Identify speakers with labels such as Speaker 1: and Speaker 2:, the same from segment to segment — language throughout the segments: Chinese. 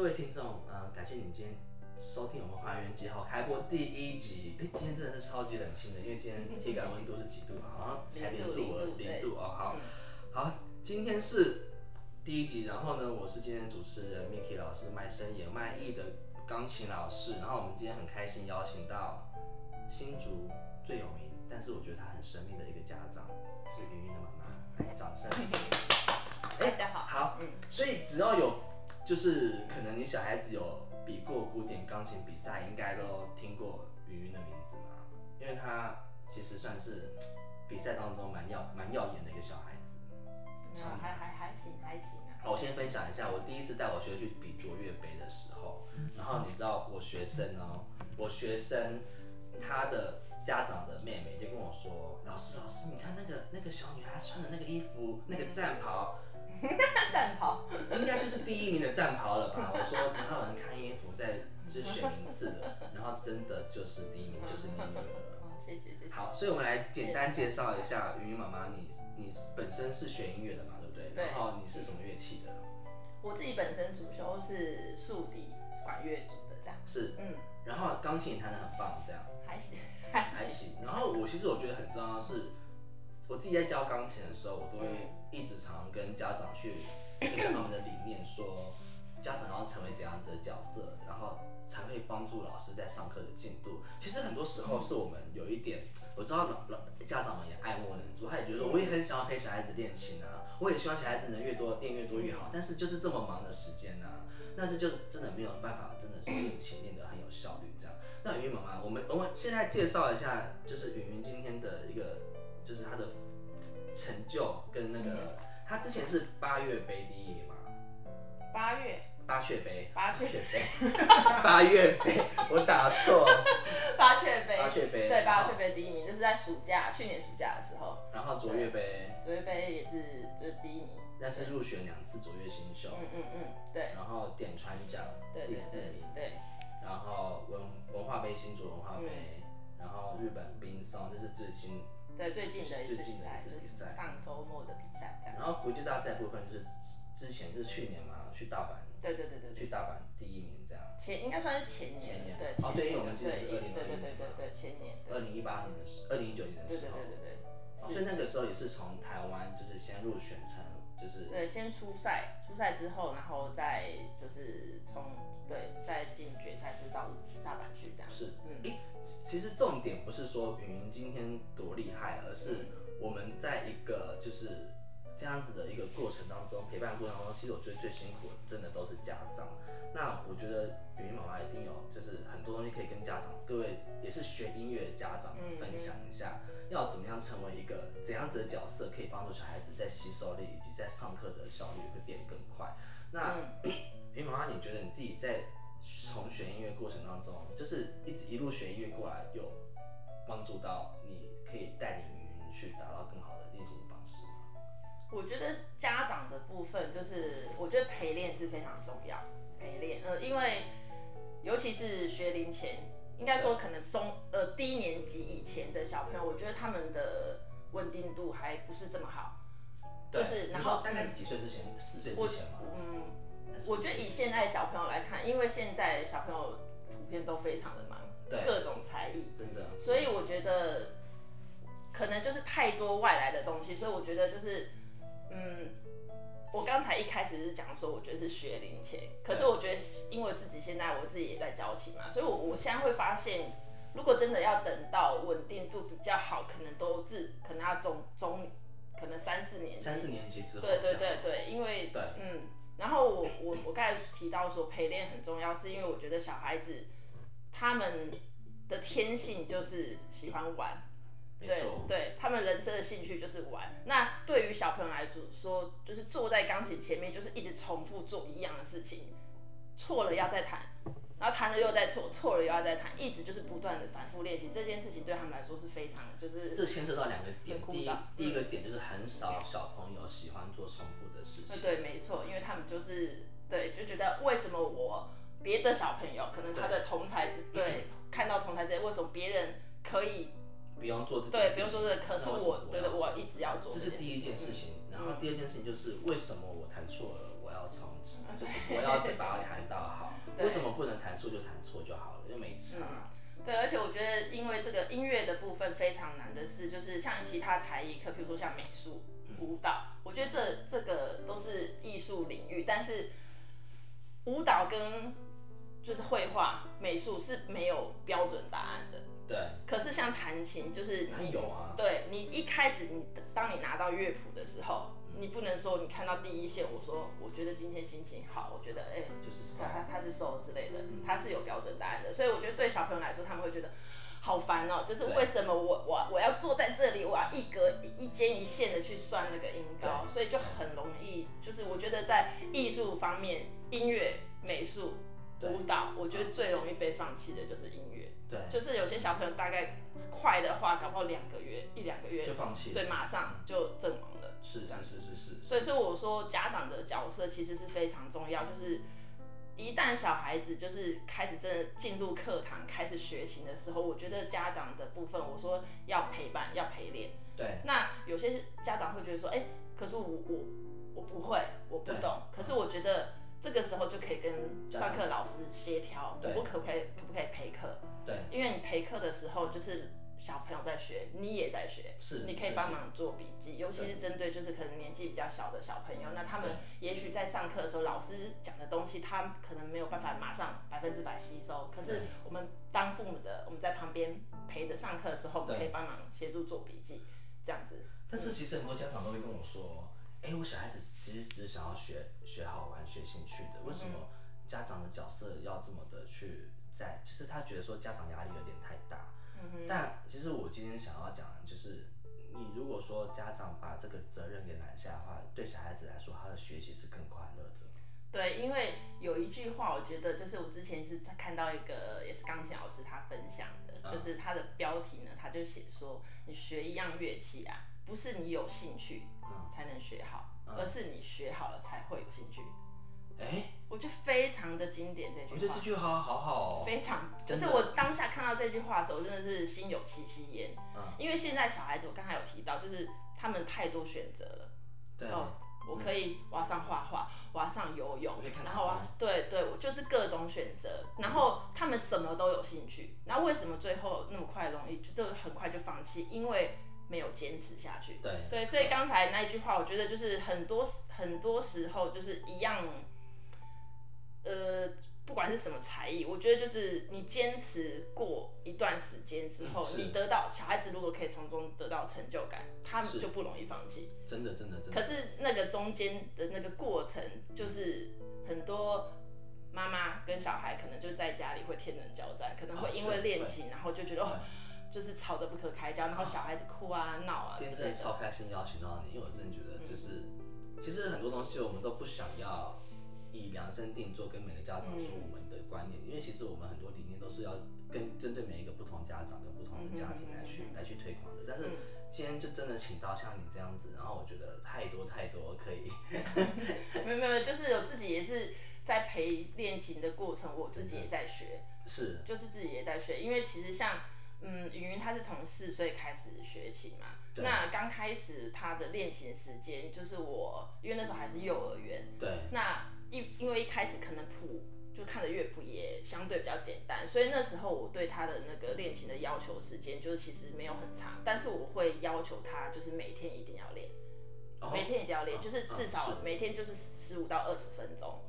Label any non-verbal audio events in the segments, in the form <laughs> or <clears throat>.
Speaker 1: 各位听众，呃，感谢你今天收听我们还原记号开播第一集。哎，今天真的是超级冷清的，因为今天体感温度是几度啊？好像才零度了，零度哦。好，好，今天是第一集，然后呢，我是今天主持人 Miki 老师，卖声也卖艺的钢琴老师。然后我们今天很开心邀请到新竹最有名，但是我觉得他很神秘的一个家长，是云云的妈妈，来，掌声。<laughs>
Speaker 2: 大家好。
Speaker 1: 好，嗯，所以只要有。就是可能你小孩子有比过古典钢琴比赛，应该都听过云云的名字嘛？因为他其实算是比赛当中蛮耀蛮耀眼的一个小孩子。
Speaker 2: 啊，还还还行还行啊。
Speaker 1: 我先分享一下，我第一次带我学生去比卓越杯的时候，然后你知道我学生哦，我学生他的家长的妹妹就跟我说，老师老师，你看那个那个小女孩穿的那个衣服，那个战袍。<laughs>
Speaker 2: 战袍，
Speaker 1: 应该就是第一名的战袍了吧？<laughs> 我说，然后有人看衣服在就选名次的，然后真的就是第一名，就是你女儿。
Speaker 2: 谢谢谢谢。
Speaker 1: 好，所以我们来简单介绍一下云云妈妈，你你本身是学音乐的嘛，对不对？
Speaker 2: 对。
Speaker 1: 然后你是什么乐器的？
Speaker 2: 我自己本身主修是竖笛管乐组的，这样。
Speaker 1: 是，嗯。然后钢琴弹得很棒，这样。
Speaker 2: 还行，
Speaker 1: 还行。然后我其实我觉得很重要是。我自己在教钢琴的时候，我都会一直常跟家长去分享 <coughs> 他们的理念，说家长要成为怎样子的角色，然后才会帮助老师在上课的进度。其实很多时候是我们有一点，我知道老老家长们也爱莫能助，他也觉得说我也很想要陪小孩子练琴啊，我也希望小孩子能越多练越多越好，但是就是这么忙的时间呢，那这就真的没有办法，真的是练琴练得很有效率这样。那云云妈妈，我们我们现在介绍一下，就是云云今天的一个。就是他的成就跟那个，他之前是八月杯第一名嘛？
Speaker 2: 八月？
Speaker 1: 八雀杯？
Speaker 2: 八雀杯？
Speaker 1: 八月杯？我打错。<laughs>
Speaker 2: 八雀杯？
Speaker 1: 八雀杯？
Speaker 2: 对，八雀杯第一名，就是在暑假，去年暑假的时候。
Speaker 1: 然后卓越杯？
Speaker 2: 卓越杯也是就是第一名。
Speaker 1: 但是入选两次卓越新秀。
Speaker 2: 嗯嗯嗯，对。
Speaker 1: 然后点传奖第四名。
Speaker 2: 对。
Speaker 1: 然后文文化杯新竹文化杯，然后日本冰松，这是最新。
Speaker 2: 对最近的一次比赛，上周末的比赛。
Speaker 1: 然后国际大赛部分就是之前就是去年嘛，去大阪。
Speaker 2: 对对对对。
Speaker 1: 去大阪第一名这样。
Speaker 2: 前应该算是前年。
Speaker 1: 前年。
Speaker 2: 对。
Speaker 1: 哦，对，因为我们记得是二零
Speaker 2: 对对对对对前年。
Speaker 1: 二零一八年的时，二零一九年的时候。
Speaker 2: 对对对对对。
Speaker 1: 所以那个时候也是从台湾就是先入选成就是。
Speaker 2: 对，先出赛，出赛之后，然后再就是从对再进决赛，就到大阪去这样。
Speaker 1: 是。嗯。诶，其实重点不是说云云今天多厉害，而是。我们在一个就是这样子的一个过程当中，陪伴过程当中，其实我觉得最辛苦的，真的都是家长。那我觉得云云妈妈一定有，就是很多东西可以跟家长，各位也是学音乐的家长分享一下，要怎么样成为一个怎样子的角色，可以帮助小孩子在吸收力以及在上课的效率会变更快。那 <clears throat> 云妈妈，你觉得你自己在从学音乐过程当中，就是一直一路学音乐过来，有帮助到你可以带领云？去达到更好的。
Speaker 2: 我觉得家长的部分就是，我觉得陪练是非常重要。陪练，呃，因为尤其是学龄前，应该说可能中呃低年级以前的小朋友，我觉得他们的稳定度还不是这么好。
Speaker 1: 就是，然后大概是几岁之前？四岁之前吗？嗯，
Speaker 2: 我觉得以现在小朋友来看，因为现在小朋友普遍都非常的忙，
Speaker 1: 对，
Speaker 2: 各种才艺，
Speaker 1: 真的。
Speaker 2: 所以我觉得。可能就是太多外来的东西，所以我觉得就是，嗯，我刚才一开始是讲说，我觉得是学龄前，可是我觉得因为自己现在我自己也在教琴嘛，所以我我现在会发现，如果真的要等到稳定度比较好，可能都是可能要中中，可能三四年级，
Speaker 1: 三四年级之后，
Speaker 2: 对对对对，因为
Speaker 1: 对，
Speaker 2: 嗯，然后我我我刚才提到说陪练很重要，是因为我觉得小孩子他们的天性就是喜欢玩。对，对他们人生的兴趣就是玩。那对于小朋友来说，就是坐在钢琴前面，就是一直重复做一样的事情，错了要再弹，然后弹了又再错，错了又要再弹，一直就是不断的反复练习。这件事情对他们来说是非常就是。
Speaker 1: 这牵涉到两个点，第一第一个点就是很少小朋友喜欢做重复的事情。
Speaker 2: 对，没错，因为他们就是对就觉得为什么我别的小朋友可能他的同才对看到同才之为什么别人可以。
Speaker 1: 不用做这
Speaker 2: 对，不用做这个，可是我觉得我一直要做。
Speaker 1: 这是第一件事情，然然后第二件事情就是为什么我弹错了，我要重，就是我要再把它 <laughs> 弹到好。为什么不能弹错就弹错就好了？因为没差。
Speaker 2: 对，而且我觉得，因为这个音乐的部分非常难的是，就是像其他才艺课，比如说像美术、舞蹈，我觉得这这个都是艺术领域，但是舞蹈跟就是绘画、美术是没有标准答案的。
Speaker 1: 对。
Speaker 2: 可是像弹琴，就是
Speaker 1: 你有啊。
Speaker 2: 对你一开始，你当你拿到乐谱的时候。你不能说你看到第一线，我说我觉得今天心情好，我觉得哎，
Speaker 1: 就是
Speaker 2: 他他他是瘦之类的，他是有标准答案的，所以我觉得对小朋友来说，他们会觉得好烦哦，就是为什么我我我要坐在这里，我要一格一间一线的去算那个音高，所以就很容易，就是我觉得在艺术方面，音乐、美术、舞蹈，我觉得最容易被放弃的就是音乐，
Speaker 1: 对，
Speaker 2: 就是有些小朋友大概快的话，搞不好两个月一两个月
Speaker 1: 就放弃，
Speaker 2: 对，马上就阵亡了。
Speaker 1: 是是是是，
Speaker 2: 所以所以我说家长的角色其实是非常重要，就是一旦小孩子就是开始真的进入课堂开始学习的时候，我觉得家长的部分我说要陪伴要陪练。
Speaker 1: 对。
Speaker 2: 那有些家长会觉得说，哎，可是我我我不会，我不懂。可是我觉得这个时候就可以跟上课老师协调，我可不可以可不可以陪课？
Speaker 1: 对。
Speaker 2: 因为你陪课的时候就是。小朋友在学，你也在学，
Speaker 1: 是，
Speaker 2: 你可以帮忙做笔记，尤其是针对就是可能年纪比较小的小朋友，那他们也许在上课的时候，老师讲的东西，他可能没有办法马上百分之百吸收，可是我们当父母的，我们在旁边陪着上课的时候，可以帮忙协助做笔记，这样子。
Speaker 1: 但是其实很多家长都会跟我说，哎，我小孩子其实只是想要学学好玩、学兴趣的，为什么家长的角色要这么的去在？就是他觉得说家长压力有点太大。但其实我今天想要讲，就是你如果说家长把这个责任给揽下的话，对小孩子来说，他的学习是更快乐的。
Speaker 2: 对，因为有一句话，我觉得就是我之前是看到一个也是钢琴老师他分享的，就是他的标题呢，他就写说，你学一样乐器啊，不是你有兴趣才能学好，而是你学好了才会有兴趣。
Speaker 1: 哎，
Speaker 2: 我觉得非常的经典这句话。
Speaker 1: 我觉得这句话好好。
Speaker 2: 哦非常，就是我当下看到这句话的时候，真的是心有戚戚焉。嗯。因为现在小孩子，我刚才有提到，就是他们太多选择了。
Speaker 1: 对。
Speaker 2: 哦，我可以往上画画，往上游泳，然后啊，对对，我就是各种选择。然后他们什么都有兴趣，那为什么最后那么快容易就很快就放弃？因为没有坚持下去。
Speaker 1: 对。
Speaker 2: 对，所以刚才那一句话，我觉得就是很多很多时候就是一样。呃，不管是什么才艺，我觉得就是你坚持过一段时间之后，你得到小孩子如果可以从中得到成就感，他们就不容易放弃。
Speaker 1: 真的，真的，真
Speaker 2: 的。可是那个中间的那个过程，就是很多妈妈跟小孩可能就在家里会天人交战，可能会因为恋情，然后就觉得就是吵得不可开交，然后小孩子哭啊闹啊。
Speaker 1: 今天真的超开心邀请到你，因为我真的觉得就是，其实很多东西我们都不想要。以量身定做，跟每个家长说我们的观念，因为其实我们很多理念都是要跟针对每一个不同家长跟不同的家庭来去来去推广的。但是今天就真的请到像你这样子，然后我觉得太多太多可以。<laughs>
Speaker 2: 没有没有，就是我自己也是在陪练琴的过程，我自己也在学。
Speaker 1: 是。
Speaker 2: 就是自己也在学，因为其实像嗯云云，她是从四岁开始学琴嘛。那刚开始他的练琴时间，就是我因为那时候还是幼儿园。
Speaker 1: 对。
Speaker 2: 那一因为一开始可能谱就看的乐谱也相对比较简单，所以那时候我对他的那个练琴的要求时间就是其实没有很长，但是我会要求他就是每天一定要练，每天一定要练，就是至少每天就是十五到二十分钟，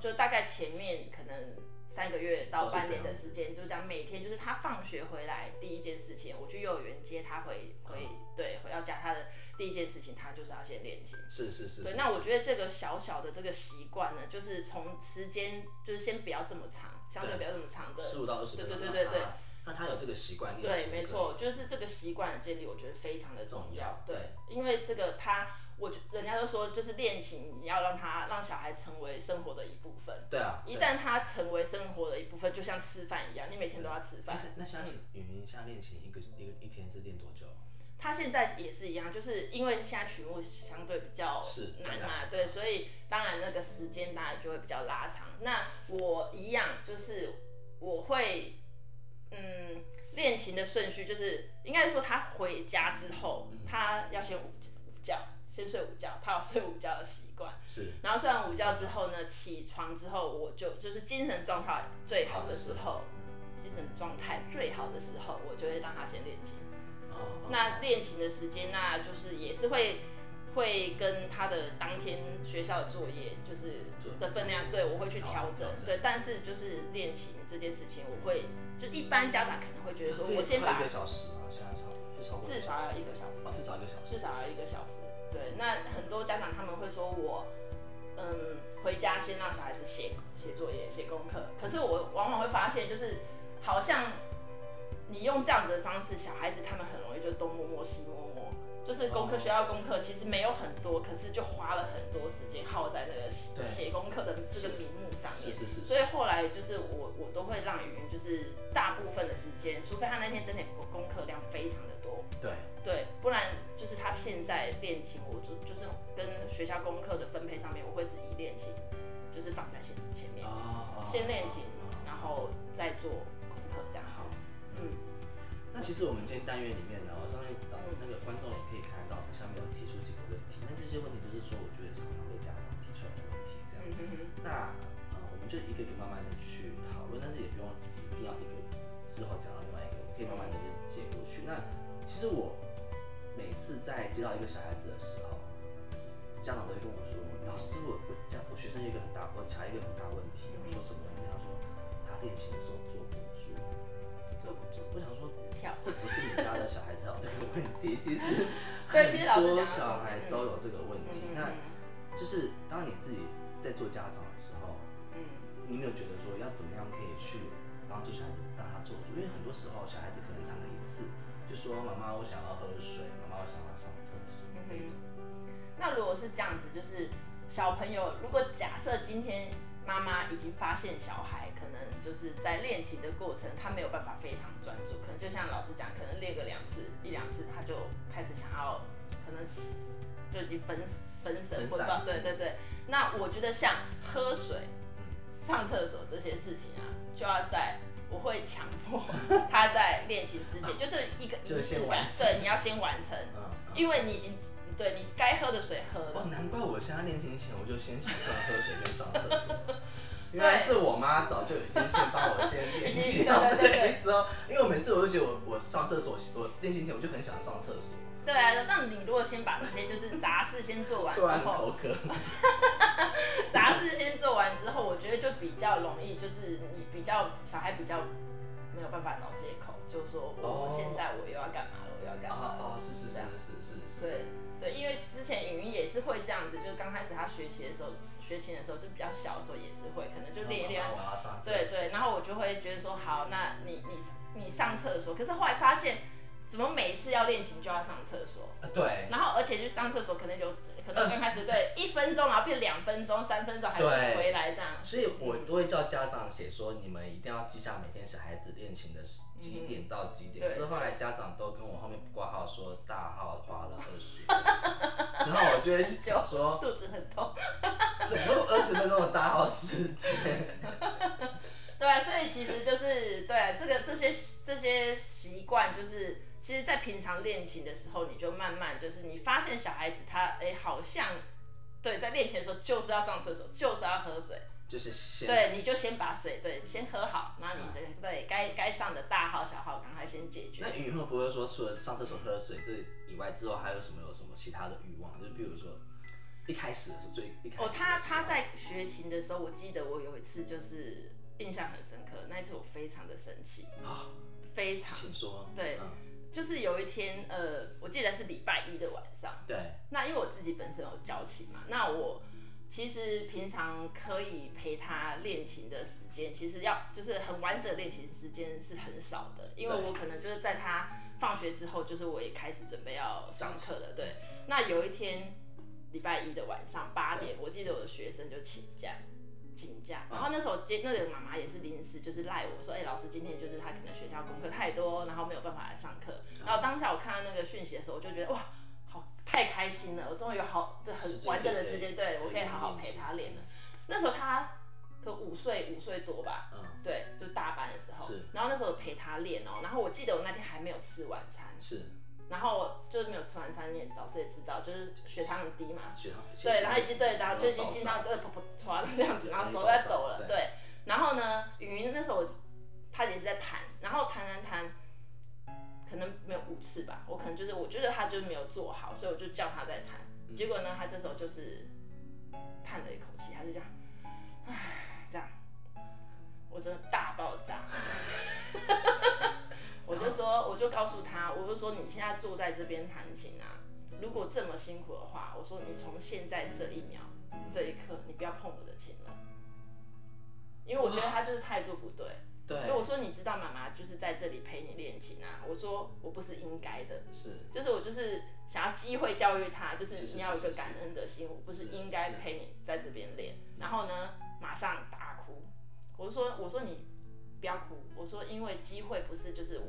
Speaker 2: 就大概前面可能三个月到半年的时间，就这样每天就是他放学回来第一件事情，我去幼儿园接他回回对回到家他的。第一件事情，他就是要先练琴。
Speaker 1: 是是是。
Speaker 2: 对，那我觉得这个小小的这个习惯呢，就是从时间，就是先不要这么长，相对不要这么长的。
Speaker 1: 十五到二十分钟。
Speaker 2: 对对对对对。
Speaker 1: 那他有这个习惯练
Speaker 2: 对，没错，就是这个习惯的建立，我觉得非常的重要。对，因为这个他，我人家都说，就是练琴你要让他让小孩成为生活的一部分。
Speaker 1: 对啊。
Speaker 2: 一旦他成为生活的一部分，就像吃饭一样，你每天都要吃饭。
Speaker 1: 但是那像雨云像练琴，一个一个一天是练多久？
Speaker 2: 他现在也是一样，就是因为现在曲目相对比较难嘛，对，所以当然那个时间当然就会比较拉长。那我一样，就是我会，嗯，练琴的顺序就是，应该说他回家之后，他要先午午觉，先睡午觉，他有睡午觉的习惯。
Speaker 1: 是。
Speaker 2: 然后睡完午觉之后呢，起床之后我就就是精神状态最好的时候，精神状态最好的时候，我就会让他先练琴。哦。那练琴的时间，那就是也是会。会跟他的当天学校的作业就是的分量，对我会去调整，对，但是就是练琴这件事情，我会就一般家长可能会觉得说，我先把
Speaker 1: 一个小时啊，现在超超
Speaker 2: 至少要一个小时，
Speaker 1: 至少一个小时，
Speaker 2: 至少要一个小时，对，那很多家长他们会说我，嗯，回家先让小孩子写写作业、写功课，可是我往往会发现，就是好像你用这样子的方式，小孩子他们很容易就东摸摸西摸摸。就是功课，学校功课其实没有很多，可是就花了很多时间耗在那个写功课的这个名目上面。
Speaker 1: 是是是。
Speaker 2: 所以后来就是我我都会让语云，就是大部分的时间，除非他那天真的功功课量非常的多。
Speaker 1: 对。
Speaker 2: 对，不然就是他现在练琴，我就就是跟学校功课的分配上面，我会是以练琴就是放在前前面，先练琴，然后再做功课这样。好。
Speaker 1: 嗯。那其实我们今天单元里面呢，那个观众也可以看得到，下面有提出几个问题。那这些问题就是说，我觉得常常被家长提出来的问题，这样。那呃，我们就一个一个慢慢的去讨论，但是也不用一定要一个之后讲到另外一个，可以慢慢的就接过去。那其实我每次在接到一个小孩子的时候，家长都会跟我说，老师，我我家我学生有一个很大，我查一个很大问题。我说什么问题？他说他练琴的时候坐不住。我想说。跳这不是你家的小孩子有这个问题，其实很多小孩都有这个问题。那就是当你自己在做家长的时候，嗯，你有没有觉得说要怎么样可以去帮助小孩子让他做主？因为很多时候小孩子可能谈了一次，就说妈妈我想要喝水，妈妈我想要上厕所这种。
Speaker 2: 那如果是这样子，就是小朋友如果假设今天妈妈已经发现小孩。就是在练习的过程，他没有办法非常专注，可能就像老师讲，可能练个两次一两次，他就开始想要，可能就已经分分神，或者对对对。那我觉得像喝水、上厕所这些事情啊，就要在我会强迫他在练习之前，就是一个仪式感，<laughs> 对，你要先完成，因为你已经对你该喝的水喝了。
Speaker 1: 哦，难怪我现在练琴前我就先习惯喝水跟上厕所。原来是我妈早就已经先帮我先练习到这个时候，因为我每次我都觉得我我上厕所，我练琴前我就很想上厕所。
Speaker 2: 对啊，那你如果先把这些就是杂事先做完，
Speaker 1: 做完口渴。<laughs>
Speaker 2: 杂事先做完之后，我觉得就比较容易，就是你比较小孩比较没有办法找借口，就说我现在我又要干嘛了，我又要干嘛了。
Speaker 1: 哦，是是是是是是。
Speaker 2: 对对，因为之前语音也是会这样子，就是刚开始他学习的时候。学琴的时候就比较小的时候也是会，可能就练一练，对对，然后我就会觉得说好，那你你你上厕所，可是后来发现怎么每次要练琴就要上厕所，
Speaker 1: 对，
Speaker 2: 然后而且就上厕所可能有可能刚开始对一分钟，然后变两分钟、三分钟还回来这样，
Speaker 1: 所以我都会叫家长写说你们一定要记下每天小孩子练琴的几点到几点，可是后来家长都跟我后面挂号说大号花了二十，然后我就会 <laughs> 讲说
Speaker 2: 肚子很痛。<laughs>
Speaker 1: 怎么二十分钟的大号时间？<laughs>
Speaker 2: 对，所以其实就是对这个这些这些习惯，就是其实，在平常练琴的时候，你就慢慢就是你发现小孩子他哎，好像对在练琴的时候就是要上厕所，就是要喝水，
Speaker 1: 就是先
Speaker 2: 对，你就先把水对先喝好，然后你的对该该上的大号小号赶快先解决。
Speaker 1: 那雨会不会说除了上厕所喝水这以外之后，还有什么有什么其他的欲望？就比如说。一开始的时候，最一开始。哦，
Speaker 2: 他他在学琴的时候，我记得我有一次就是印象很深刻，那一次我非常的生气啊，非常。
Speaker 1: 请说。
Speaker 2: 对，就是有一天，呃，我记得是礼拜一的晚上。
Speaker 1: 对。
Speaker 2: 那因为我自己本身有教琴嘛，那我其实平常可以陪他练琴的时间，其实要就是很完整的练琴时间是很少的，因为我可能就是在他放学之后，就是我也开始准备要上课了。对。那有一天。礼拜一的晚上八点，我记得我的学生就请假，请假。然后那时候接那个妈妈也是临时，就是赖我说，哎，老师今天就是他可能学校功课太多，然后没有办法来上课。然后当下我看到那个讯息的时候，我就觉得哇，好太开心了，我终于有好就很完整的时间，对我可以好好陪他练了。那时候他可五岁五岁多吧，嗯，对，就大班的时候。是。然后那时候陪他练哦，然后我记得我那天还没有吃晚餐。
Speaker 1: 是。
Speaker 2: 然后就是没有吃完餐，你也老师也知道，就是血糖很低嘛，
Speaker 1: 血糖
Speaker 2: 对，然后已经对，然后就已经心脏都噗噗唰这样子，然后手在抖了，对。然后呢，云云那时候他也是在弹，然后弹弹弹，可能没有五次吧，我可能就是我觉得他就没有做好，所以我就叫他在弹。结果呢，他这时候就是叹了一口气，他就这样，唉，这样，我真的大爆说，我就告诉他，我就说你现在坐在这边弹琴啊，如果这么辛苦的话，我说你从现在这一秒这一刻，你不要碰我的琴了，因为我觉得他就是态度不对。
Speaker 1: 对。因
Speaker 2: 为我说你知道妈妈就是在这里陪你练琴啊，我说我不是应该的，
Speaker 1: 是，
Speaker 2: 就是我就是想要机会教育他，就是你要有个感恩的心，我不是应该陪你在这边练。然后呢，马上大哭，我就说，我说你。不要哭，我说因为机会不是就是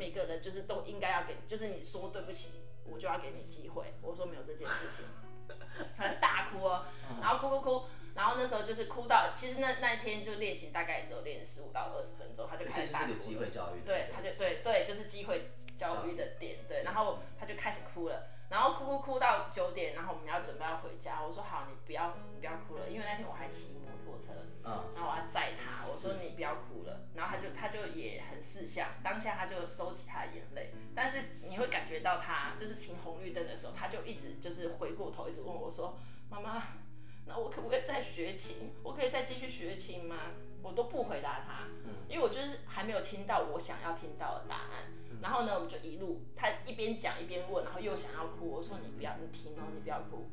Speaker 2: 每个人就是都应该要给，就是你说对不起，我就要给你机会。我说没有这件事情，<laughs> 他大哭哦，然后哭哭哭，然后那时候就是哭到，其实那那一天就练琴大概只有练十五到二十分钟，他就开始大哭。
Speaker 1: 机会教育。
Speaker 2: 对，他就对对，就是机会教育的点，对，然后他就开始哭了，然后哭哭哭到九点，然后我们要准备要回家，我说好，你不要你不要哭了，因为那天我还骑摩托车，嗯，然后我要载他，我说你不要哭了。然后他就他就也很识相，当下他就收起他的眼泪，但是你会感觉到他就是停红绿灯的时候，他就一直就是回过头，一直问我说：“妈妈，那我可不可以再学琴？我可以再继续学琴吗？”我都不回答他，因为我就是还没有听到我想要听到的答案。然后呢，我们就一路他一边讲一边问，然后又想要哭。我说：“你不要，你停哦，你不要哭。”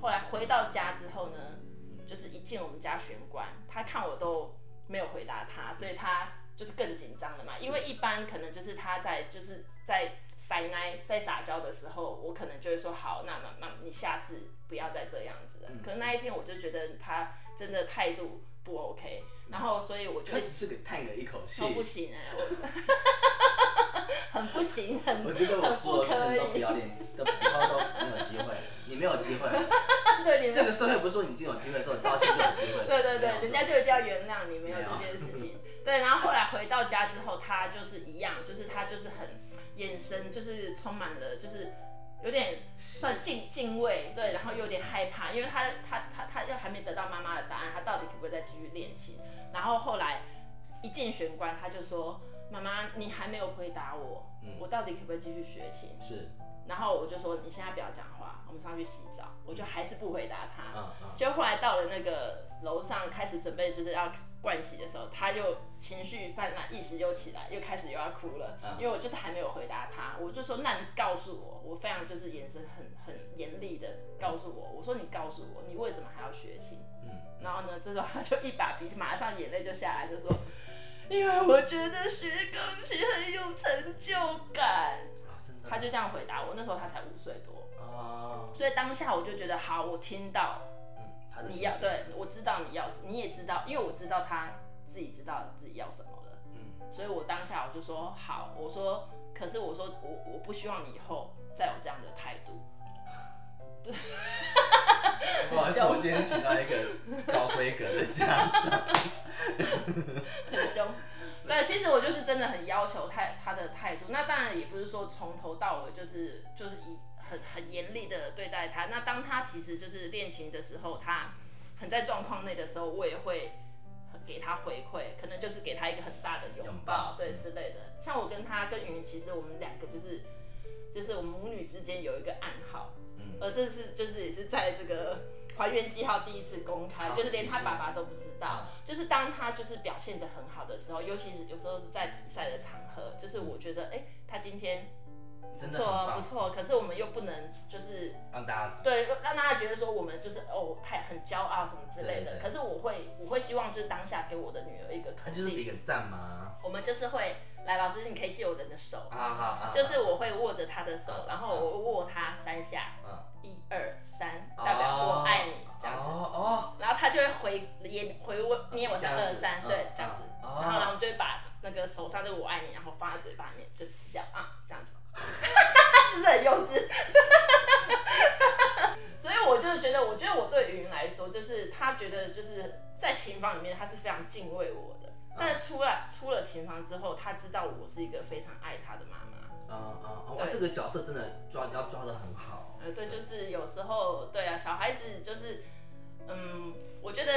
Speaker 2: 后来回到家之后呢，就是一进我们家玄关，他看我都。没有回答他，所以他就是更紧张了嘛。因为一般可能就是他在就是在塞奶在撒娇的时候，我可能就会说好，那那那你下次不要再这样子了。可能那一天我就觉得他真的态度不 OK，然后所以我就
Speaker 1: 他只是叹了一口气，
Speaker 2: 不行哎，<laughs> 很不行，很
Speaker 1: 我觉得我说的都不要脸，都以后都没有机会，你没有机会。<laughs>
Speaker 2: 对，
Speaker 1: 这个社会不是说你已经有机会的时候，道歉就有机会。
Speaker 2: 对对对，人家就一定要原谅你，没有这件事情。对，然后后来回到家之后，他就是一样，就是他就是很眼神就是充满了，就是有点算敬敬畏，对，然后有点害怕，因为他他他他又还没得到妈妈的答案，他到底可不可以再继续练琴？然后后来一进玄关，他就说：“妈妈，你还没有回答我，我到底可不可以继续学琴？”
Speaker 1: 是。
Speaker 2: 然后我就说：“你现在不要讲话，我们上去洗澡。”我就还是不回答他，就后来到了那个楼上，开始准备就是要盥洗的时候，他又情绪泛滥，意识又起来，又开始又要哭了。因为我就是还没有回答他，我就说：“那你告诉我，我非常就是眼神很很严厉的告诉我，我说你告诉我，你为什么还要学琴？”嗯，然后呢，这时候他就一把鼻涕，马上眼泪就下来，就说：“因为我觉得学钢琴很有成就感。”他就这样回答我，那时候他才五岁多。所以当下我就觉得好，我听到，你要对我知道你要，你也知道，因为我知道他自己知道自己要什么了，嗯，所以我当下我就说好，我说，可是我说我我不希望你以后再有这样的态度，<laughs> 对，<laughs>
Speaker 1: 不好意思，我今天请到一个高规格的家长，<laughs>
Speaker 2: 很凶，对，其实我就是真的很要求他他的态度，那当然也不是说从头到尾就是就是以。很很严厉的对待他。那当他其实就是练琴的时候，他很在状况内的时候，我也会给他回馈，可能就是给他一个很大的拥抱，对之类的。像我跟他跟云，其实我们两个就是就是我们母女之间有一个暗号，嗯，而这是就是也是在这个还原记号第一次公开，就是连他爸爸都不知道。就是当他就是表现的很好的时候，尤其是有时候是在比赛的场合，就是我觉得哎，他今天。
Speaker 1: 不错
Speaker 2: 不错，可是我们又不能就是
Speaker 1: 让大家
Speaker 2: 对让大家觉得说我们就是哦太很骄傲什么之类的。可是我会我会希望就是当下给我的女儿一个肯定，
Speaker 1: 就是一个赞吗？
Speaker 2: 我们就是会来老师，你可以借我的手。
Speaker 1: 啊好
Speaker 2: 就是我会握着她的手，然后我握她三下，一二三，代表我爱你这样子。哦，然后她就会回也回我捏我三二三，对这样子，然后然后我就会把那个手上这个我爱你，然后放在嘴巴里面就撕掉啊这样子。<laughs> 是不是很幼稚？<laughs> 所以我就是觉得，我觉得我对云来说，就是他觉得就是在琴房里面，他是非常敬畏我的。但是出来出了琴房之后，他知道我是一个非常爱他的妈妈。
Speaker 1: 嗯嗯，哇，这个角色真的抓要抓的很好。
Speaker 2: 呃，对，就是有时候，对啊，小孩子就是，嗯，我觉得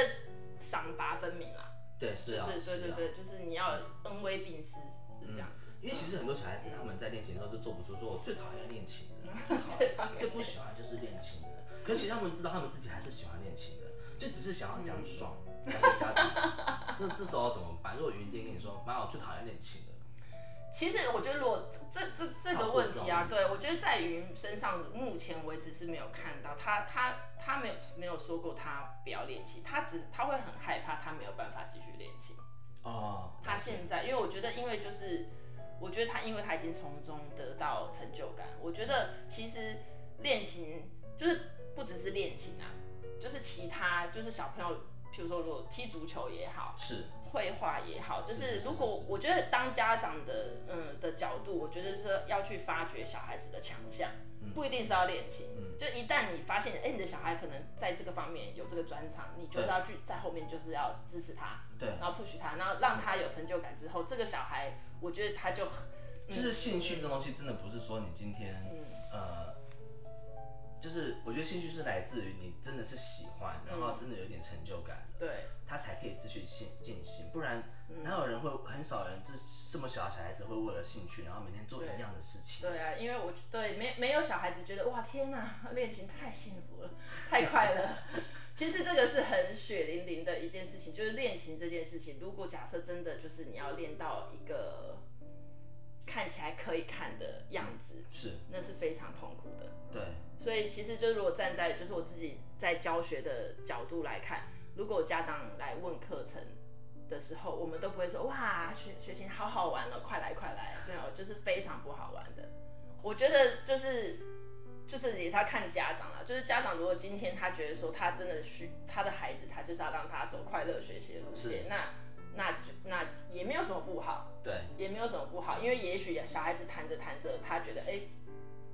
Speaker 2: 赏罚分明啦。
Speaker 1: 对，是啊，
Speaker 2: 是，对对对，就是你要恩威并施，是这样。
Speaker 1: 因为其实很多小孩子他们在练琴的时候就做不出，说我最讨厌练琴的，<laughs> 最不喜欢就是练琴的。可是其实他们知道他们自己还是喜欢练琴的，就只是想要讲爽。那这时候怎么办？如果云天跟你说，妈，我最讨厌练琴的。
Speaker 2: 其实我觉得，如果这这这个问题啊，对我觉得在云身上，目前为止是没有看到他他他没有没有说过他不要练琴，他只他会很害怕他没有办法继续练琴。哦。他现在，因为我觉得，因为就是。我觉得他，因为他已经从中得到成就感。我觉得其实练琴就是不只是练琴啊，就是其他就是小朋友，譬如说如果踢足球也好，
Speaker 1: 是
Speaker 2: 绘画也好，就是如果我觉得当家长的嗯的角度，我觉得是要去发掘小孩子的强项，不一定是要练琴。就一旦你发现，哎，你的小孩可能在这个方面有这个专长，你就是要去在后面就是要支持他，
Speaker 1: 对，
Speaker 2: 然后 push 他，然后让他有成就感之后，这个小孩。我觉得他就，
Speaker 1: 就是兴趣这东西真的不是说你今天，呃，就是我觉得兴趣是来自于你真的是喜欢，然后真的有点成就感
Speaker 2: 的，对，
Speaker 1: 他才可以继续进进行，不然哪有人会很少人就是这么小的小孩子会为了兴趣，然后每天做一样的事情。
Speaker 2: 对啊，因为我对没没有小孩子觉得哇天哪，练琴太幸福了，太快乐。<laughs> 其实这个是很血淋淋的一件事情，就是练琴这件事情。如果假设真的就是你要练到一个看起来可以看的样子，
Speaker 1: 是，
Speaker 2: 那是非常痛苦的。
Speaker 1: 对。
Speaker 2: 所以其实就是如果站在就是我自己在教学的角度来看，如果家长来问课程的时候，我们都不会说哇学学琴好好玩了，快来快来，没有，就是非常不好玩的。我觉得就是。就是也是要看家长啦，就是家长如果今天他觉得说他真的需他的孩子，他就是要让他走快乐学习的路线，那那就那也没有什么不好，
Speaker 1: 对，
Speaker 2: 也没有什么不好，因为也许小孩子弹着弹着，他觉得哎，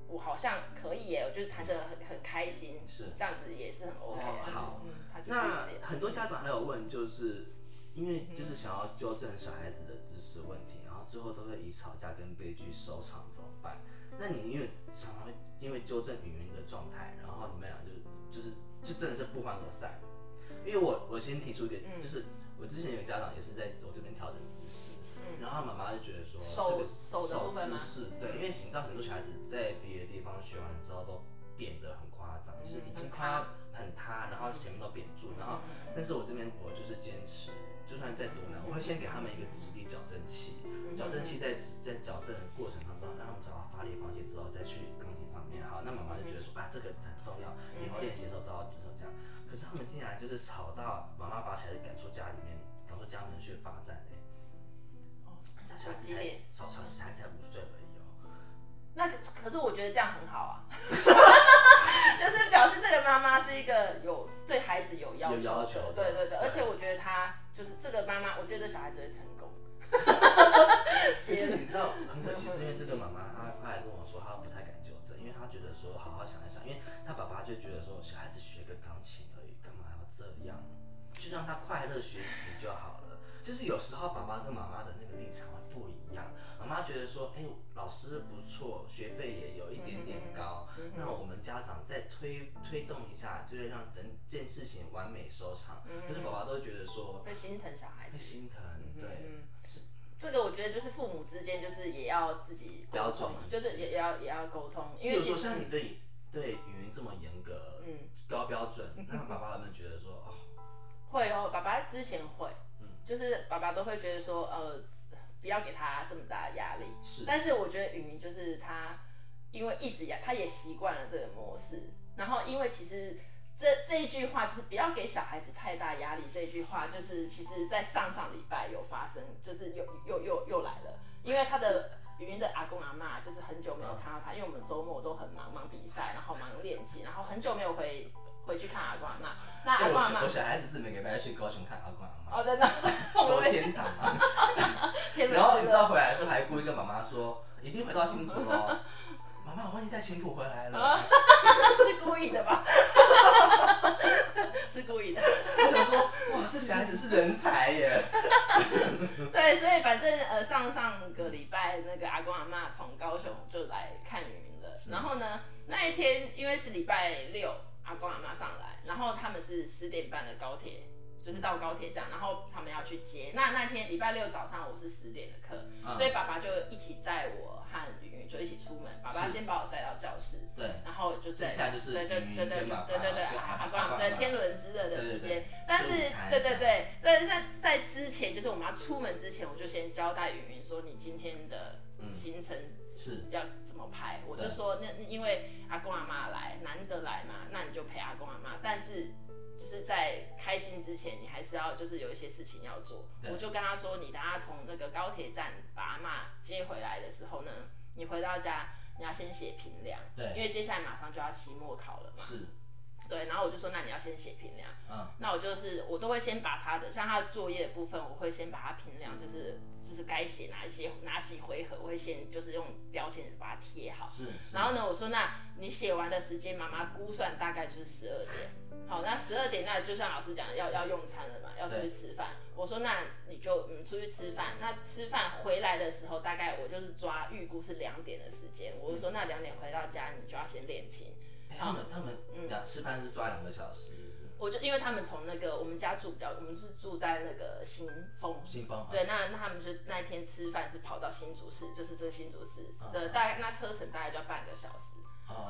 Speaker 2: 我好像可以耶，我就是弹着很很开心，
Speaker 1: 是
Speaker 2: 这样子也是很 OK。
Speaker 1: 好，那很多家长还有问，就是因为就是想要纠正小孩子的知识问题，然后最后都会以吵架跟悲剧收场，怎么办？那你因为常常会。因为纠正云云的状态，然后你们俩就就是就真的是不欢而散。因为我我先提出一个，就是我之前有家长也是在我这边调整姿势，然后妈妈就觉得说这个
Speaker 2: 手
Speaker 1: 姿势对，因为你知道很多小孩子在别的地方学完之后都扁得很夸张，就是已经快要很塌，然后前面都扁住，然后但是我这边我就是坚持。就算再多难，我会先给他们一个直立矫正器，矫正器在在矫正的过程当中，让他们找到发力方向之后，再去钢琴上面。好，那妈妈就觉得说啊，这个很重要，以后练习的时候都要就是这样。可是他们竟然就是吵到妈妈把小孩子赶出家里面，赶出家门去罚站哎。哦，小孩子才小小孩子才五岁而已哦。
Speaker 2: 那可是我觉得这样很好啊。<laughs> 就是表示这个妈妈是一个有对孩子有要求，有要求对对对，而且我觉得她就是这个妈妈，我觉得这小孩子会成功。<laughs>
Speaker 1: 其实你知道 <laughs> 很可惜，是因为这个妈妈她她来跟我说，她不太敢纠正，因为她觉得说好好想一想，因为她爸爸就觉得说小孩子学个钢琴而已，干嘛要这样？就让他快乐学习就好了。就是有时候爸爸跟妈妈的那个立场会不一样。妈妈觉得说，哎，老师不错，学费也有一点点高，那我们家长再推推动一下，就会让整件事情完美收场。可是爸爸都觉得说，
Speaker 2: 会心疼小孩，
Speaker 1: 会心疼，对，是。
Speaker 2: 这个我觉得就是父母之间就是也要自己
Speaker 1: 标准，
Speaker 2: 就是也也要也要沟通。
Speaker 1: 因为说像你对对语音这么严格，嗯，高标准，那爸爸有没有觉得说，哦，
Speaker 2: 会哦，爸爸之前会，嗯，就是爸爸都会觉得说，呃。不要给他这么大的压力。
Speaker 1: 是，
Speaker 2: 但是我觉得雨云就是他，因为一直呀，他也习惯了这个模式。然后，因为其实这这一句话就是不要给小孩子太大压力。这一句话就是其实在上上礼拜有发生，就是又又又又来了。因为他的云云的阿公阿妈就是很久没有看到他，因为我们周末都很忙，忙比赛，然后忙练习，然后很久没有回回去看阿光阿妈，那阿阿妈，
Speaker 1: 我小孩子是每个礼拜去高雄看阿光阿妈，
Speaker 2: 真的，<laughs>
Speaker 1: 多天堂啊！<laughs> 然后你知道回来的时候还故意跟妈妈说，已经回到新竹了，<laughs> 妈妈，我忘记带琴谱回来了，
Speaker 2: 是故意的吧？是故意的。
Speaker 1: 我就说，哇，这小孩子是人才耶！
Speaker 2: 对，所以反正呃，上上个礼拜那个阿光阿妈从高雄就来看云了，然后呢，那一天因为是礼拜六。阿公阿妈上来，然后他们是十点半的高铁，就是到高铁站，然后他们要去接。那那天礼拜六早上我是十点的课，所以爸爸就一起载我和云云就一起出门，爸爸先把我载到教室，
Speaker 1: 对，
Speaker 2: 然后就
Speaker 1: 这，
Speaker 2: 对对对对对
Speaker 1: 对，
Speaker 2: 阿公对天伦之乐的时间，但是
Speaker 1: 对
Speaker 2: 对对，在在在之前就是我们要出门之前，我就先交代云云说，你今天的行程。
Speaker 1: 是
Speaker 2: 要怎么拍。我就说那因为阿公阿妈来，难得来嘛，那你就陪阿公阿妈。但是就是在开心之前，你还是要就是有一些事情要做。我就跟他说，你等下从那个高铁站把阿妈接回来的时候呢，你回到家你要先写评量，
Speaker 1: 对，
Speaker 2: 因为接下来马上就要期末考了嘛。
Speaker 1: 是。
Speaker 2: 对，然后我就说，那你要先写评量。嗯。那我就是我都会先把他的像他的作业部分，我会先把它评量，就是就是该写哪一些哪几回合，我会先就是用标签把它贴好。
Speaker 1: 是。
Speaker 2: 然后呢，我说，那你写完的时间，妈妈估算大概就是十二点。好，那十二点那就像老师讲的，要要用餐了嘛，要出去吃饭。我说那你就嗯出去吃饭，那吃饭回来的时候，大概我就是抓预估是两点的时间。我就说那两点回到家，你就要先练琴。
Speaker 1: 他们他们嗯吃饭是抓两个小时，是
Speaker 2: 我就因为他们从那个我们家住比较，我们是住在那个新丰。
Speaker 1: 新丰。
Speaker 2: 对，那那他们就那一天吃饭是跑到新竹市，就是这新竹市的大概那车程大概就要半个小时。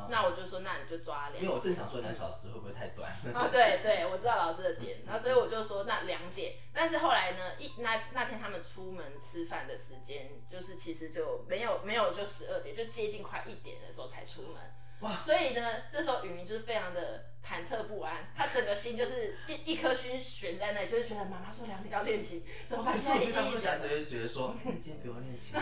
Speaker 2: 那我就说，那你就抓两。
Speaker 1: 因为我正想说两小时会不会太短？<laughs>
Speaker 2: 啊，对对，我知道老师的点，那所以我就说那两点。但是后来呢，一那那天他们出门吃饭的时间，就是其实就没有没有就十二点，就接近快一点的时候才出门。哇！所以呢，这时候雨云就是非常的忐忑不安，他整个心就是一一颗心悬在那里，就是觉得妈妈说两点要练琴，怎么办？现在已经
Speaker 1: 一点。就觉得说，今天不用练琴。<laughs>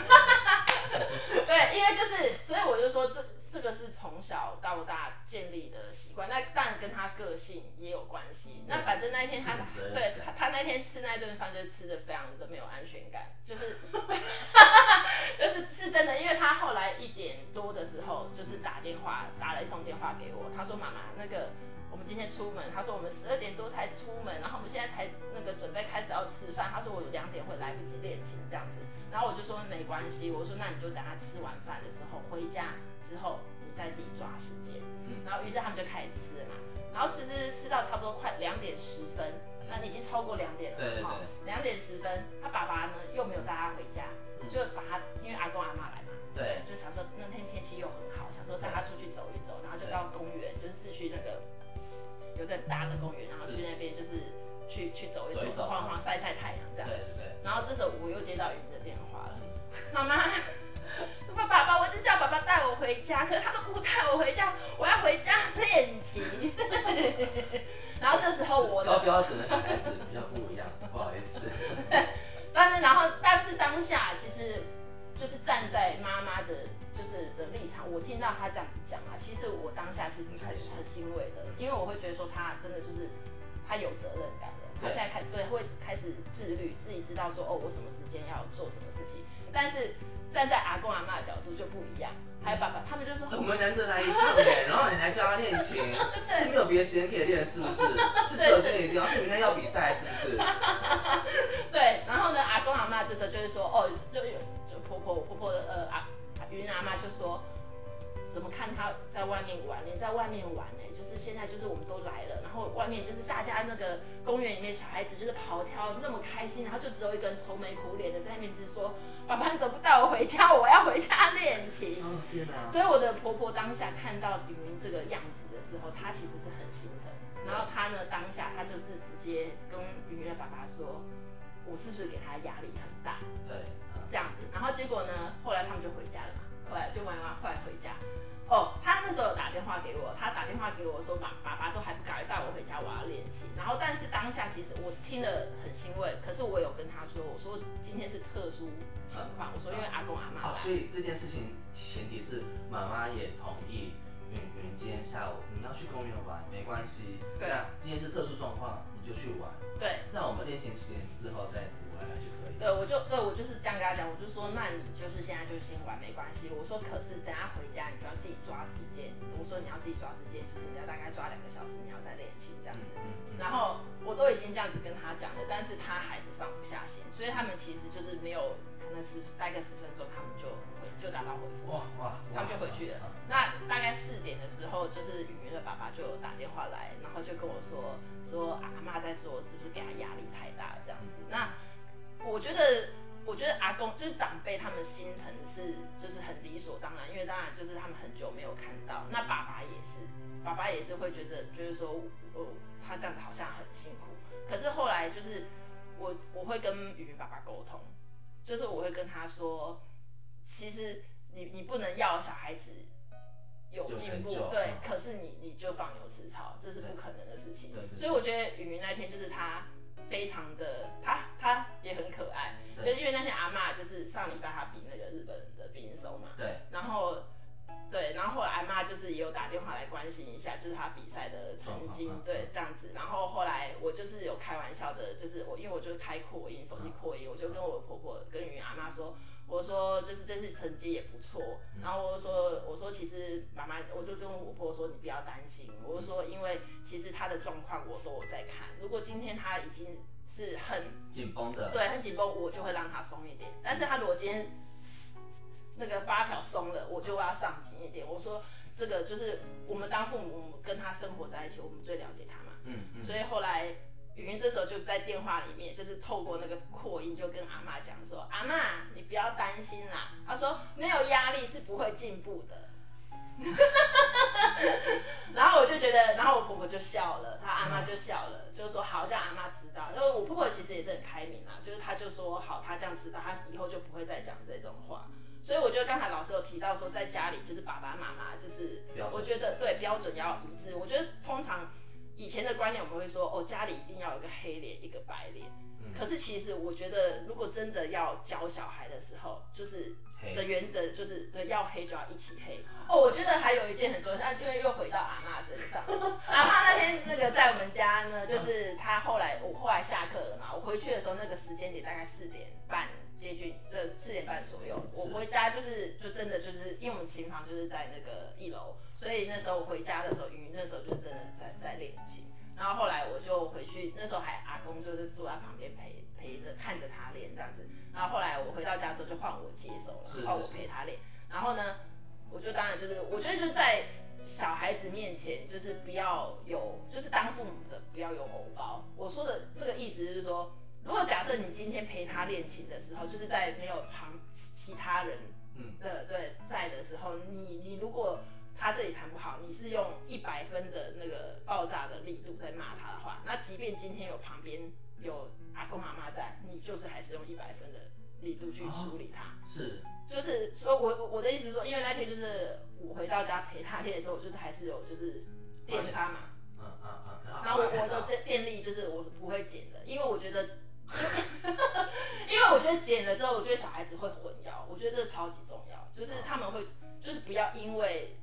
Speaker 2: 对，因为就是，所以我就说这。这个是从小到大建立的习惯，那当然跟他个性也有关系。那反正那一天他对他他那天吃那顿饭就吃的非常的没有安全感，就是话给我，他说妈妈那个我们今天出门，他说我们十二点多才出门，然后我们现在才那个准备开始要吃饭，他说我两点会来不及练琴这样子，然后我就说没关系，我说那你就等他吃完饭的时候回家。之后你再自己抓时间，嗯，然后于是他们就开始吃了嘛，然后吃吃吃到差不多快两点十分，那已经超过两点了，
Speaker 1: 对对对，
Speaker 2: 两点十分，他爸爸呢又没有带他回家，就把他因为阿公阿妈大的公园，然后去那边就是去去走一走，晃晃晒晒太阳这样，
Speaker 1: 对对对，
Speaker 2: 然后这时候我又接到云的电话了，妈妈。<laughs> 爸爸爸，我就叫爸爸带我回家，可是他都不带我回家，我要回家练琴。<laughs> 然后这时候我
Speaker 1: 高标准的小孩子比较不一样，不好意思。<laughs>
Speaker 2: 但是然后但是当下其实就是站在妈妈的，就是的立场，我听到他这样子讲啊，其实我当下其实很很欣慰的，因为我会觉得说他真的就是他有责任感了，他现在开对会开始自律，自己知道说哦我什么时间要做什么事情，但是。站在阿公阿妈的角度就不一样，还有爸爸，他们就说
Speaker 1: 我们难得来一趟哎，然后你还教他练琴，<laughs> 是没有别的时间可以练是不是？<laughs> 是只有今天一定要，是明天要比赛是不是？
Speaker 2: 对，<laughs> 然后呢，阿公阿妈这时候就是说，哦，在外面玩？连在外面玩呢，就是现在就是我们都来了，然后外面就是大家那个公园里面小孩子就是跑跳那么开心，然后就只有一个人愁眉苦脸的在那边直说：“爸爸你怎么不带我回家？我要回家练琴。”天哪！所以我的婆婆当下看到炳明这个样子的时候，她其实是很心疼。然后她呢，当下她就是直接跟云云的爸爸说：“我是不是给他压力很大？”
Speaker 1: 对，
Speaker 2: 这样子。然后结果呢，后来他们就回家了嘛。后来就玩完，后来回家。哦，他那时候有打电话给我，他打电话给我说，爸爸爸都还不赶快带我回家，我要练琴。然后，但是当下其实我听了很欣慰，可是我有跟他说，我说今天是特殊情况，我说因为阿公阿妈。
Speaker 1: 所以这件事情前提是妈妈也同意，云云今天下午你要去公园玩，没关系。
Speaker 2: 对。
Speaker 1: 那今天是特殊状况，你就去玩。
Speaker 2: 对。
Speaker 1: 那我们练琴时间之后再补回来就可以。
Speaker 2: 对，我就对我就是这样跟他讲，我就说那你就是现在就先玩没关系。我说可是等下回家你就要自己抓时间。我说你要自己抓时间，就是你要大概抓两个小时，你要再练琴这样子。然后我都已经这样子跟他讲了，但是他还是放不下心，所以他们其实就是没有可能十待个十分钟，他们就回就打道回府，哇哇，他们就回去了。那大概四点的时候，就是雨云的爸爸就打电话来，然后就跟我说说阿妈在说是不是给他压力太大这样子。那我觉得我觉得阿公就是长辈他们心疼是就是很理所当然，因为当然就是他们很久没有看到。那爸爸也是，爸爸也是会觉得就是说哦。他这样子好像很辛苦，可是后来就是我我会跟雨云爸爸沟通，就是我会跟他说，其实你你不能要小孩子有进步，对，可是你你就放牛吃草，这是不可能的事情。所以我觉得雨云那天就是他非常的，他他也很可爱，就是因为那天阿妈就是上礼拜他比那个日本的冰手嘛，
Speaker 1: 对，
Speaker 2: 然后。对，然后后来阿妈就是也有打电话来关心一下，就是他比赛的成绩，对，这样子。然后后来我就是有开玩笑的，就是我因为我就开扩音，手机扩音，我就跟我婆婆跟云阿妈说，我说就是这次成绩也不错。然后我说我说其实妈妈，我就跟我婆婆说你不要担心，我就说因为其实他的状况我都有在看，如果今天他已经是很
Speaker 1: 紧绷的，
Speaker 2: 对，很紧绷，我就会让他松一点。但是他如果今天那个发条松了，我就要上紧一点。我说这个就是我们当父母跟他生活在一起，我们最了解他嘛。嗯嗯。所以后来雨云这时候就在电话里面，就是透过那个扩音就跟阿妈讲说：“阿妈，你不要担心啦。”他说：“没有压力是不会进步的。”然后我就觉得，然后我婆婆就笑了，她阿妈就笑了，就说：“好，叫阿妈知道。”因为我婆婆其实也是很开明啦，就是她就说：“好，她这样知道，她以后就不会再讲这种话。”所以我觉得刚才老师有提到说，在家里就是爸爸妈妈就是，我觉得对标准要一致。我觉得通常以前的观念我们会说，哦，家里一定要有个黑脸一个白脸。可是其实我觉得，如果真的要教小孩的时候，就是的原则就是对要黑就要一起黑。哦，我觉得还有一件很重要，那因为又回到阿妈身上。<laughs> 阿妈那天那个在我们家呢，就是她后来我后来下课了嘛，我回去的时候那个时间点大概四点半。接近呃四点半左右，我回家就是就真的就是因为我们琴房就是在那个一楼，所以那时候我回家的时候，云云那时候就真的在在练琴。然后后来我就回去，那时候还阿公就是坐在旁边陪陪着看着他练这样子。然后后来我回到家的时候就换我接手了，然后我陪他练。然后呢，我就当然就是我觉得就是在小孩子面前就是不要有就是当父母的不要有偶包。我说的这个意思是说。如果假设你今天陪他练琴的时候，就是在没有旁其他人的对在的时候，你你如果他这里弹不好，你是用一百分的那个爆炸的力度在骂他的话，那即便今天有旁边有阿公阿妈在，你就是还是用一百分的力度去处理他。
Speaker 1: 是，
Speaker 2: 就是说我我的意思是说，因为那天就是我回到家陪他练的时候，我就是还是有就是电他嘛。嗯嗯嗯。然后我我的电电力就是我不会减的，因为我觉得。因为我觉得剪了之后，我觉得小孩子会混淆，我觉得这个超级重要，就是他们会，就是不要因为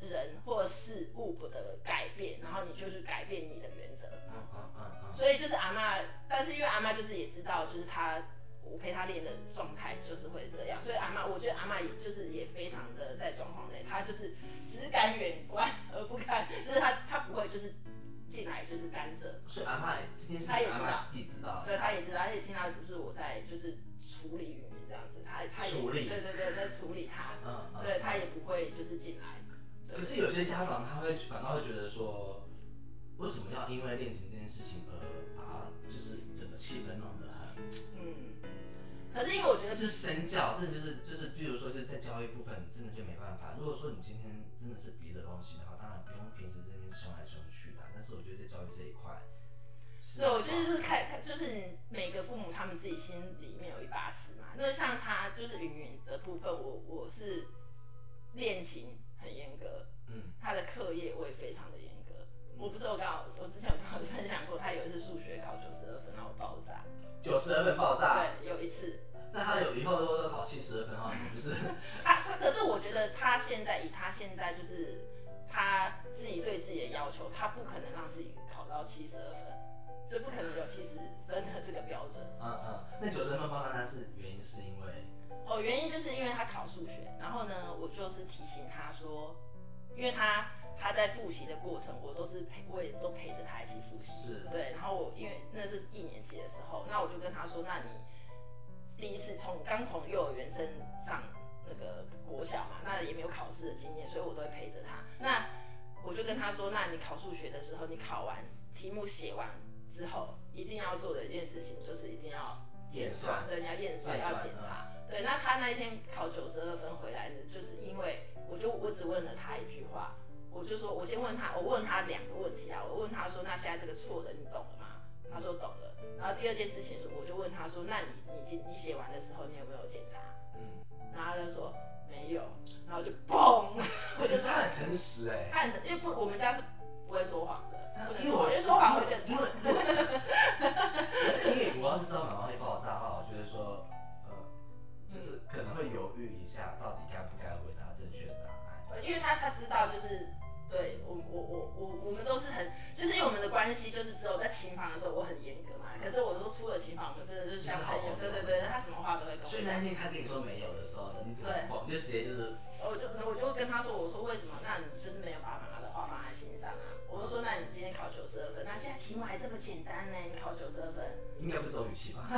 Speaker 2: 人或事物的改变，然后你就去改变你的原则。嗯嗯嗯嗯。所以就是阿妈，但是因为阿妈就是也知道，就是她我陪她练的状态就是会这样，所以阿妈，我觉得阿妈也就是也非常的在状况内，她就是只敢远观而不看，就是她她不会就是。进来就是干涉，
Speaker 1: 所以阿妈也这件事情阿妈自己知道，
Speaker 2: 对，她也知道，而且听到就是我在就是处理这样子，他他
Speaker 1: 处理，
Speaker 2: 对对对，在处理他，嗯，对她也不会就是进来。
Speaker 1: 可是有些家长他会反倒会觉得说，为什么要因为练琴这件事情而把就是整个气氛弄得很，嗯，
Speaker 2: 可是因为我觉得
Speaker 1: 是身教，这就是就是，比如说就是在教育部分真的就没办法。如果说你今天真的是别的东西的话，当然不用平时这边凶来凶去的。但是我觉得在教育这一块，
Speaker 2: 对，我觉得就是看看，就是每个父母他们自己心里面有一把尺嘛。那像他就是云云的部分，我我是练琴很严格，嗯，他的课业我也非常的严格。我不是我刚好我之前有跟老师分享过，他有一次数学考九十二分，然后爆炸，
Speaker 1: 九十二分爆炸，
Speaker 2: 对，有一次。
Speaker 1: 那他有以后都考七十二分啊？不是。
Speaker 2: 他 <laughs> 是，可是我觉得他现在以他现在就是他自己对自己的要求，他不可能让自己考到七十二分，就不可能有七十分的这个标准。
Speaker 1: 嗯嗯，那九十分爆炸，是原因是因为？
Speaker 2: 哦，原因就是因为他考数学，然后呢，我就是提醒他说，因为他他在复习的过程，我都是陪，我也都陪着他一起复习。
Speaker 1: 是。
Speaker 2: 对，然后我因为那是一年级的时候，那我就跟他说，那你第一次从刚从幼儿园升上那个国小嘛，那也没有考试的经验，所以我都会陪着他。那我就跟他说，那你考数学的时候，你考完题目写完之后，一定要做的一件事情就是一定要
Speaker 1: 验算，
Speaker 2: 对，你要验算，要检查。对，那他那一天考九十二分回来呢，就是因为我就我只问了他一句话，我就说，我先问他，我问他两个问题啊，我问他说，那现在这个错的你懂了吗？他说懂了。然后第二件事情是，我就问他说，那你你你写完的时候，你有没有检查？嗯。然后他就说没有，然后就嘣，<laughs>
Speaker 1: 我觉得他很诚实哎，
Speaker 2: 他很诚，因为不我们家是不会说谎的，
Speaker 1: 因为我觉得
Speaker 2: 说谎会检
Speaker 1: 查。因为，<laughs> 不是因为我要是知道妈妈会爆炸的话，我觉得说呃。就是可能会犹豫一下，到底
Speaker 2: 因为他他知道，就是对我我我我我们都是很，就是因为我们的关系，就是只有在琴房的时候我很严格嘛。可是我都出了琴房，我们真的就是像朋友。对对对，他什么话都会跟我。
Speaker 1: 所以那天他跟你说没有的时候，你怎么你就直接就是。
Speaker 2: 我就我就会跟他说，我说为什么？那你就是没有把妈妈的话放在心上啊？我就说，那你今天考九十二分，那现在题目还这么简单呢？你考九十二分，
Speaker 1: 应该不是这种语气吧？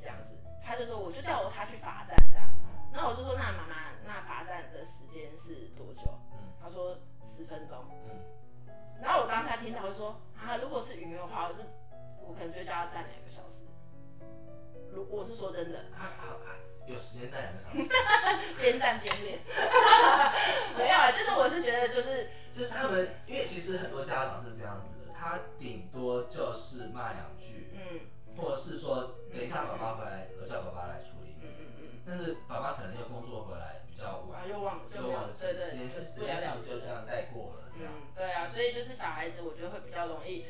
Speaker 2: 这样子？他就说，我就叫我他去罚站这样。那我就说，那妈妈，那罚站的时间是多久？嗯，他说十分钟。嗯，然后我当下听到，我说啊，如果是语言的话，我就我可能就叫他站两个小时。如我是说真的，
Speaker 1: 有时间站两个小时，<laughs>
Speaker 2: 边站边练。<laughs> 没有啊，就是我是觉得就是
Speaker 1: 就是他们，因为其实很多家长是这样子的，他顶多就是骂两句，嗯，或者是说等一下爸爸回来，我叫爸爸来处理。嗯嗯嗯。但是爸爸可能又工作回来比较晚，
Speaker 2: 又忘就忘了，对对，
Speaker 1: 这件事这件事就这样带过了，这样。
Speaker 2: 对啊，所以就是小孩子，我觉得会比较容易，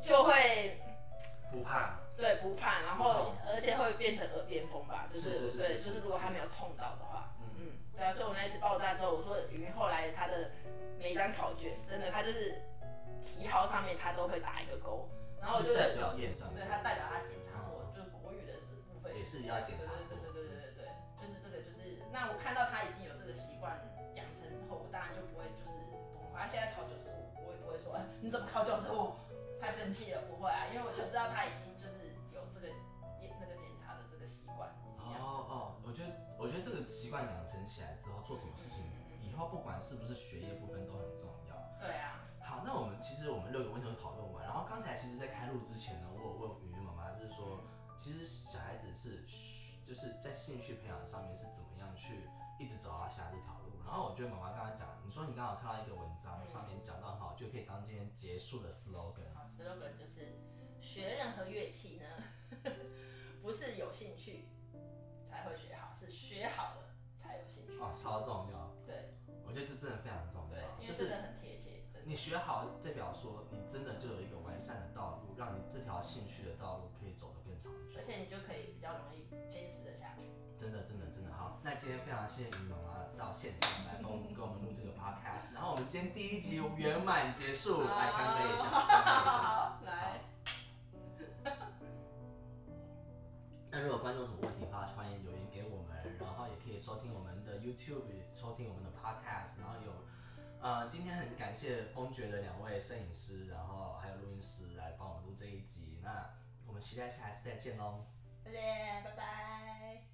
Speaker 2: 就会
Speaker 1: 不怕，
Speaker 2: 对，不怕，然后而且会变成耳边风吧，就
Speaker 1: 是
Speaker 2: 对，就是如果他没有痛到的话，嗯。嗯，对啊，所以我那一次爆炸之后，我说因为后来他的每一张考卷，真的他就是题号上面他都会打一个勾，然后就
Speaker 1: 代表验上，
Speaker 2: 对他代表他检也是要检查对对对对
Speaker 1: 对对就是这个就是。
Speaker 2: 那我看到他已经有这个习惯养成之后，我当然就不会就是崩溃。他现在考九十五，我也不会说，哎，你怎么考九十五？太生气了，不会啊，因为我就知道他已经就是有这个那个检查的这个习惯
Speaker 1: 哦哦，我觉得我觉得这个习惯养成起来之后，做什么事情以后不管是不是学业部分都很重要。
Speaker 2: 对啊。
Speaker 1: 好，那我们其实我们六个问题都讨论完，然后刚才其实在开录之前呢，我有问云云妈妈，就是说，其实小孩子是就是在兴趣培养上面是怎么样。去一直走到下这条路，然后我觉得妈妈刚才讲，你说你刚好看到一个文章，上面讲到很好，就可以当今天结束的 slogan。
Speaker 2: 好，slogan 就是学任何乐器呢，<laughs> 不是有兴趣才会学好，是学好了才有兴趣。
Speaker 1: 哦，超重要。
Speaker 2: 对，
Speaker 1: 我觉得这真的非常重要，
Speaker 2: 因为真的很贴切。
Speaker 1: 你学好，代表说你真的就有一个完善的道路，让你这条兴趣的道路可以走得更长久，
Speaker 2: 而且你就可以比较容易坚持的下去。
Speaker 1: 真的，真的，真的好。那今天非常谢谢你妈妈到现场来帮我们跟我们录这个 podcast，然后我们今天第一集圆满结束，来干杯一下，<laughs> 干杯一下，
Speaker 2: 来。
Speaker 1: 那如果观众有什么问题的话，欢迎留言给我们，然后也可以收听我们的 YouTube，收听我们的 podcast，然后有，呃，今天很感谢风爵的两位摄影师，然后还有录音师来帮我们录这一集，那我们期待下一次再见喽。
Speaker 2: 再见，拜拜。